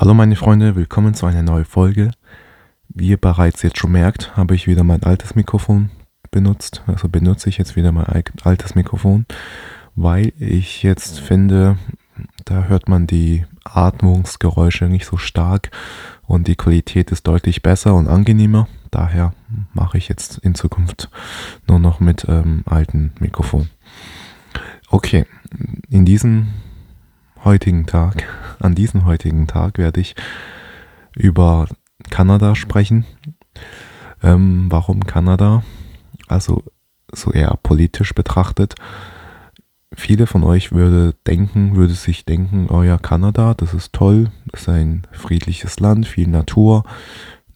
Hallo meine Freunde, willkommen zu einer neuen Folge. Wie ihr bereits jetzt schon merkt, habe ich wieder mein altes Mikrofon benutzt. Also benutze ich jetzt wieder mein altes Mikrofon, weil ich jetzt finde, da hört man die Atmungsgeräusche nicht so stark und die Qualität ist deutlich besser und angenehmer. Daher mache ich jetzt in Zukunft nur noch mit ähm, alten Mikrofon. Okay, in diesem heutigen Tag, an diesem heutigen Tag werde ich über Kanada sprechen. Ähm, warum Kanada? Also so eher politisch betrachtet. Viele von euch würde denken, würde sich denken, oh ja, Kanada, das ist toll, das ist ein friedliches Land, viel Natur,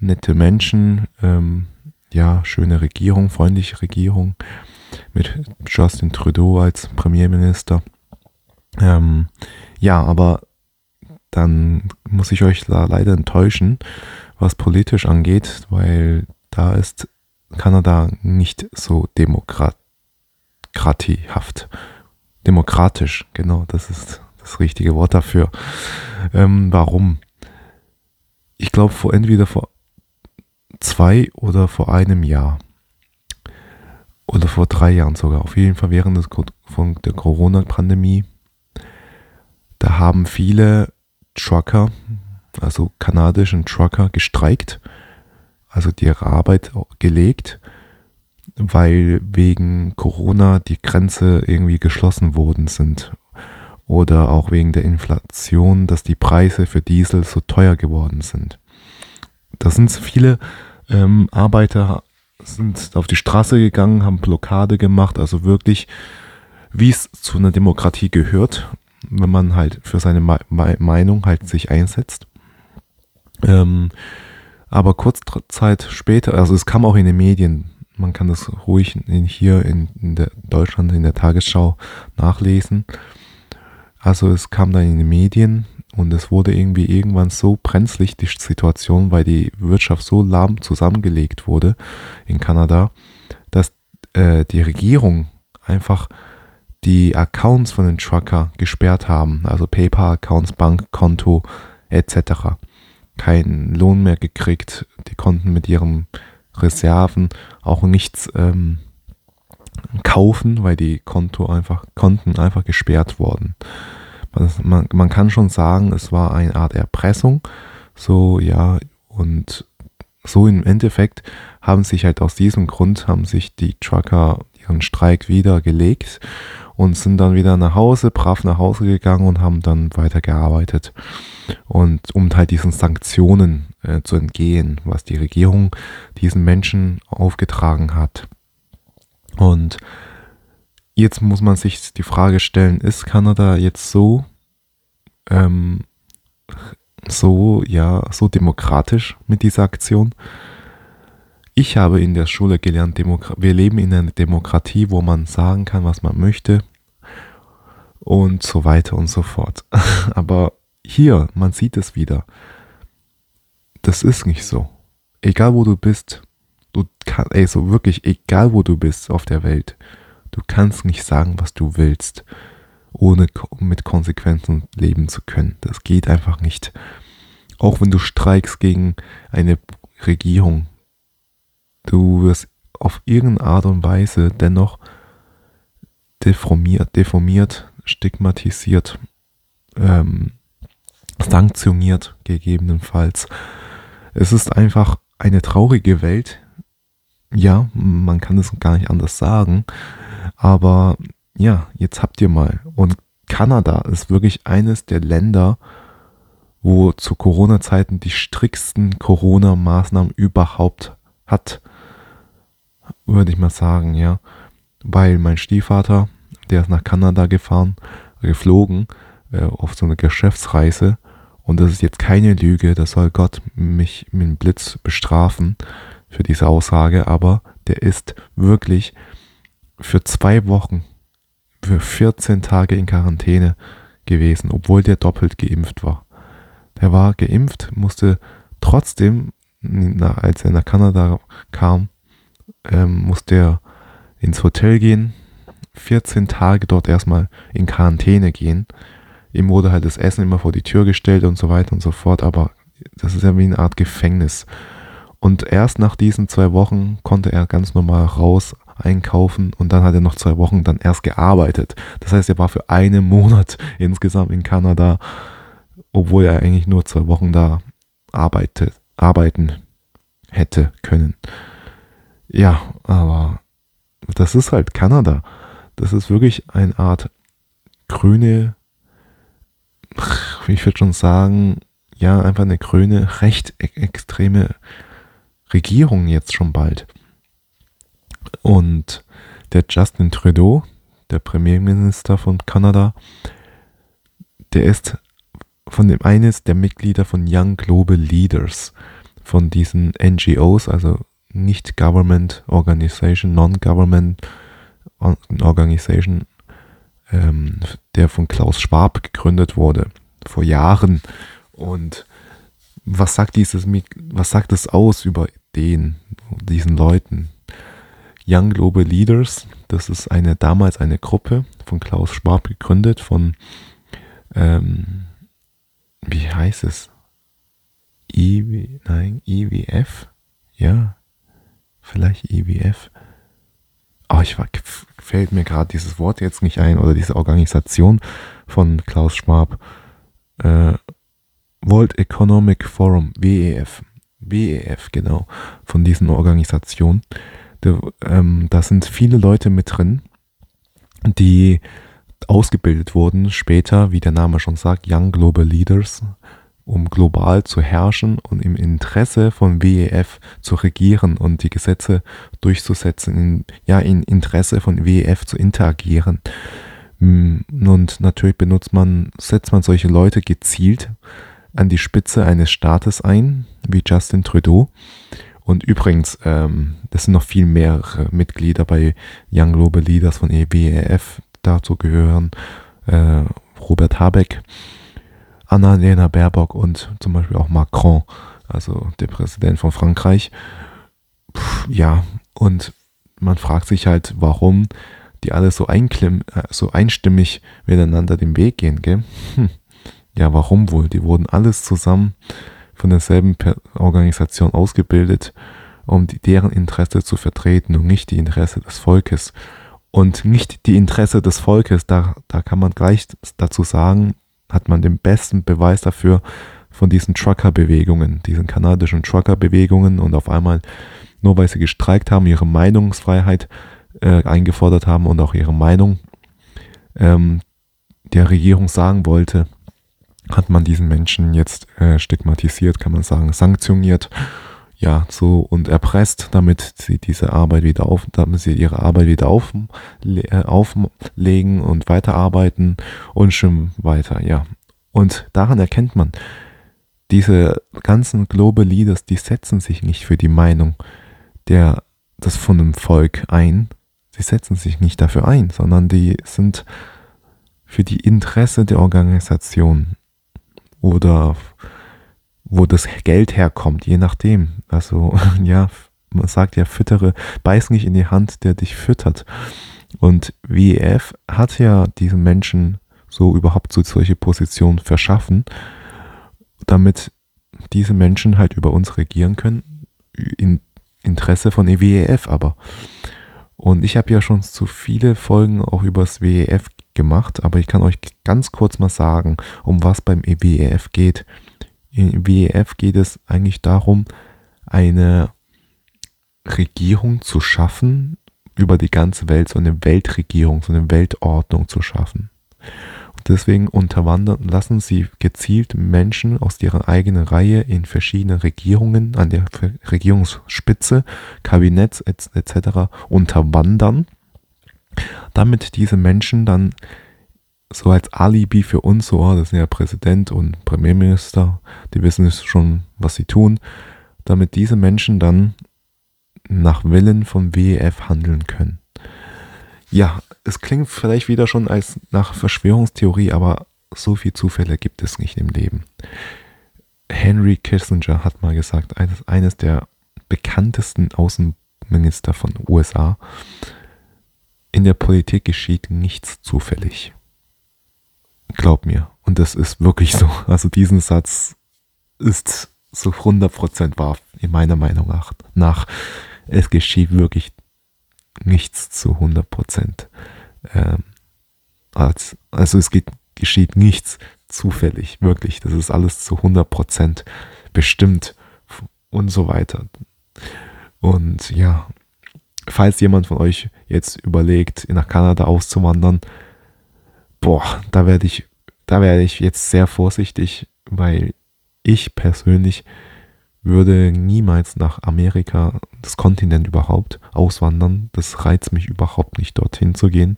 nette Menschen, ähm, ja, schöne Regierung, freundliche Regierung mit Justin Trudeau als Premierminister. Ähm, ja, aber dann muss ich euch da leider enttäuschen, was politisch angeht, weil da ist Kanada nicht so demokratiehaft. Demokratisch, genau, das ist das richtige Wort dafür. Ähm, warum? Ich glaube, vor entweder vor zwei oder vor einem Jahr oder vor drei Jahren sogar, auf jeden Fall während des, von der Corona-Pandemie, da haben viele Trucker, also kanadischen Trucker, gestreikt, also die ihre Arbeit gelegt, weil wegen Corona die Grenze irgendwie geschlossen worden sind. Oder auch wegen der Inflation, dass die Preise für Diesel so teuer geworden sind. Da sind viele ähm, Arbeiter sind auf die Straße gegangen, haben Blockade gemacht, also wirklich, wie es zu einer Demokratie gehört, wenn man halt für seine Me Meinung halt sich einsetzt. Ähm, aber kurz Zeit später, also es kam auch in den Medien, man kann das ruhig in, hier in, in der Deutschland in der Tagesschau nachlesen. Also es kam dann in den Medien und es wurde irgendwie irgendwann so brenzlig, die Situation, weil die Wirtschaft so lahm zusammengelegt wurde in Kanada, dass äh, die Regierung einfach die Accounts von den Trucker gesperrt haben, also PayPal-Accounts, Bankkonto etc. Keinen Lohn mehr gekriegt, die konnten mit ihren Reserven auch nichts ähm, kaufen, weil die Konto einfach, Konten einfach gesperrt wurden. Man, man kann schon sagen, es war eine Art Erpressung, so ja, und so im Endeffekt haben sich halt aus diesem Grund, haben sich die Trucker ihren Streik wieder gelegt und sind dann wieder nach Hause, brav nach Hause gegangen und haben dann weitergearbeitet. Und um halt diesen Sanktionen äh, zu entgehen, was die Regierung diesen Menschen aufgetragen hat. Und jetzt muss man sich die Frage stellen, ist Kanada jetzt so, ähm, so, ja, so demokratisch mit dieser Aktion? Ich habe in der Schule gelernt, Demokra wir leben in einer Demokratie, wo man sagen kann, was man möchte und so weiter und so fort. Aber hier, man sieht es wieder. Das ist nicht so. Egal wo du bist, du kannst, ey, so wirklich, egal wo du bist auf der Welt, du kannst nicht sagen, was du willst, ohne mit Konsequenzen leben zu können. Das geht einfach nicht. Auch wenn du streikst gegen eine Regierung, du wirst auf irgendeine Art und Weise dennoch deformiert, deformiert stigmatisiert, ähm, sanktioniert gegebenenfalls. Es ist einfach eine traurige Welt. Ja, man kann es gar nicht anders sagen. Aber ja, jetzt habt ihr mal. Und Kanada ist wirklich eines der Länder, wo zu Corona-Zeiten die stricksten Corona-Maßnahmen überhaupt hat würde ich mal sagen, ja. Weil mein Stiefvater, der ist nach Kanada gefahren, geflogen, äh, auf so eine Geschäftsreise. Und das ist jetzt keine Lüge, da soll Gott mich mit dem Blitz bestrafen für diese Aussage, aber der ist wirklich für zwei Wochen, für 14 Tage in Quarantäne gewesen, obwohl der doppelt geimpft war. Der war geimpft, musste trotzdem, als er nach Kanada kam, ähm, musste er ins Hotel gehen, 14 Tage dort erstmal in Quarantäne gehen. ihm wurde halt das Essen immer vor die Tür gestellt und so weiter und so fort, aber das ist ja wie eine Art Gefängnis. Und erst nach diesen zwei Wochen konnte er ganz normal raus einkaufen und dann hat er noch zwei Wochen dann erst gearbeitet. Das heißt, er war für einen Monat insgesamt in Kanada, obwohl er eigentlich nur zwei Wochen da arbeitet, arbeiten hätte können. Ja, aber das ist halt Kanada. Das ist wirklich eine Art grüne, ich würde schon sagen, ja, einfach eine grüne, recht e-, extreme Regierung jetzt schon bald. Und der Justin Trudeau, der Premierminister von Kanada, der ist von dem eines der Mitglieder von Young Global Leaders, von diesen NGOs, also nicht Government Organization, Non-Government Organization, ähm, der von Klaus Schwab gegründet wurde, vor Jahren. Und was sagt dieses, was sagt es aus über den, diesen Leuten? Young Global Leaders, das ist eine damals eine Gruppe von Klaus Schwab gegründet, von ähm, wie heißt es? IW, nein, IWF? Ja, vielleicht IWF. Oh, ich war, fällt mir gerade dieses Wort jetzt nicht ein oder diese Organisation von Klaus Schwab. Äh, World Economic Forum, WEF. WEF, genau, von diesen Organisationen. Da, ähm, da sind viele Leute mit drin, die ausgebildet wurden, später, wie der Name schon sagt, Young Global Leaders, um global zu herrschen und im Interesse von WEF zu regieren und die Gesetze durchzusetzen, in, ja, im Interesse von WEF zu interagieren. Mm, und natürlich benutzt man, setzt man solche Leute gezielt an die Spitze eines Staates ein, wie Justin Trudeau. Und übrigens, ähm, das sind noch viel mehr Mitglieder bei Young Global Leaders von WEF, dazu gehören äh, Robert Habeck, Annalena Baerbock und zum Beispiel auch Macron, also der Präsident von Frankreich. Puh, ja, und man fragt sich halt, warum die alle so, einklimm, äh, so einstimmig miteinander den Weg gehen, gell? Hm. Ja, warum wohl? Die wurden alles zusammen von derselben Organisation ausgebildet, um die, deren Interesse zu vertreten und nicht die Interesse des Volkes und nicht die Interesse des Volkes. Da, da kann man gleich dazu sagen, hat man den besten Beweis dafür von diesen Trucker-Bewegungen, diesen kanadischen Trucker-Bewegungen und auf einmal, nur weil sie gestreikt haben, ihre Meinungsfreiheit äh, eingefordert haben und auch ihre Meinung ähm, der Regierung sagen wollte, hat man diesen Menschen jetzt äh, stigmatisiert, kann man sagen, sanktioniert ja, so und erpresst, damit sie diese Arbeit wieder auf, damit sie ihre Arbeit wieder auf, äh, auflegen und weiterarbeiten und schon weiter, ja. Und daran erkennt man, diese ganzen Global Leaders, die setzen sich nicht für die Meinung der, das von dem Volk ein, sie setzen sich nicht dafür ein, sondern die sind für die Interesse der Organisation oder wo das Geld herkommt, je nachdem. Also ja, man sagt ja, füttere, beiß nicht in die Hand, der dich füttert. Und WEF hat ja diesen Menschen so überhaupt zu solche Positionen verschaffen, damit diese Menschen halt über uns regieren können, in Interesse von WEF aber. Und ich habe ja schon zu viele Folgen auch über das WEF gemacht, aber ich kann euch ganz kurz mal sagen, um was beim WEF geht. Im WEF geht es eigentlich darum, eine Regierung zu schaffen, über die ganze Welt, so eine Weltregierung, so eine Weltordnung zu schaffen. Und deswegen unterwandern, lassen sie gezielt Menschen aus ihrer eigenen Reihe in verschiedenen Regierungen, an der Regierungsspitze, Kabinetts etc. unterwandern, damit diese Menschen dann so als Alibi für uns, so, das sind ja Präsident und Premierminister, die wissen schon, was sie tun, damit diese Menschen dann nach Willen von WEF handeln können. Ja, es klingt vielleicht wieder schon als nach Verschwörungstheorie, aber so viele Zufälle gibt es nicht im Leben. Henry Kissinger hat mal gesagt, eines, eines der bekanntesten Außenminister von USA, in der Politik geschieht nichts zufällig. Glaub mir. Und das ist wirklich so. Also diesen Satz ist so 100% wahr, in meiner Meinung nach. Es geschieht wirklich nichts zu 100%. Ähm, also es geht, geschieht nichts zufällig, wirklich. Das ist alles zu 100% bestimmt und so weiter. Und ja, falls jemand von euch jetzt überlegt, nach Kanada auszuwandern, boah, da werde ich, da werde ich jetzt sehr vorsichtig, weil ich persönlich würde niemals nach Amerika, das Kontinent überhaupt, auswandern. Das reizt mich überhaupt nicht, dorthin zu gehen.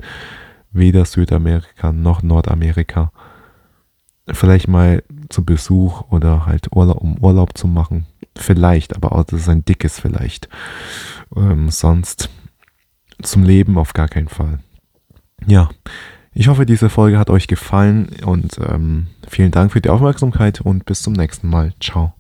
Weder Südamerika noch Nordamerika. Vielleicht mal zu Besuch oder halt Urlaub, um Urlaub zu machen. Vielleicht, aber auch das ist ein dickes Vielleicht. Ähm, sonst zum Leben auf gar keinen Fall. Ja, ich hoffe, diese Folge hat euch gefallen und ähm, vielen Dank für die Aufmerksamkeit und bis zum nächsten Mal. Ciao.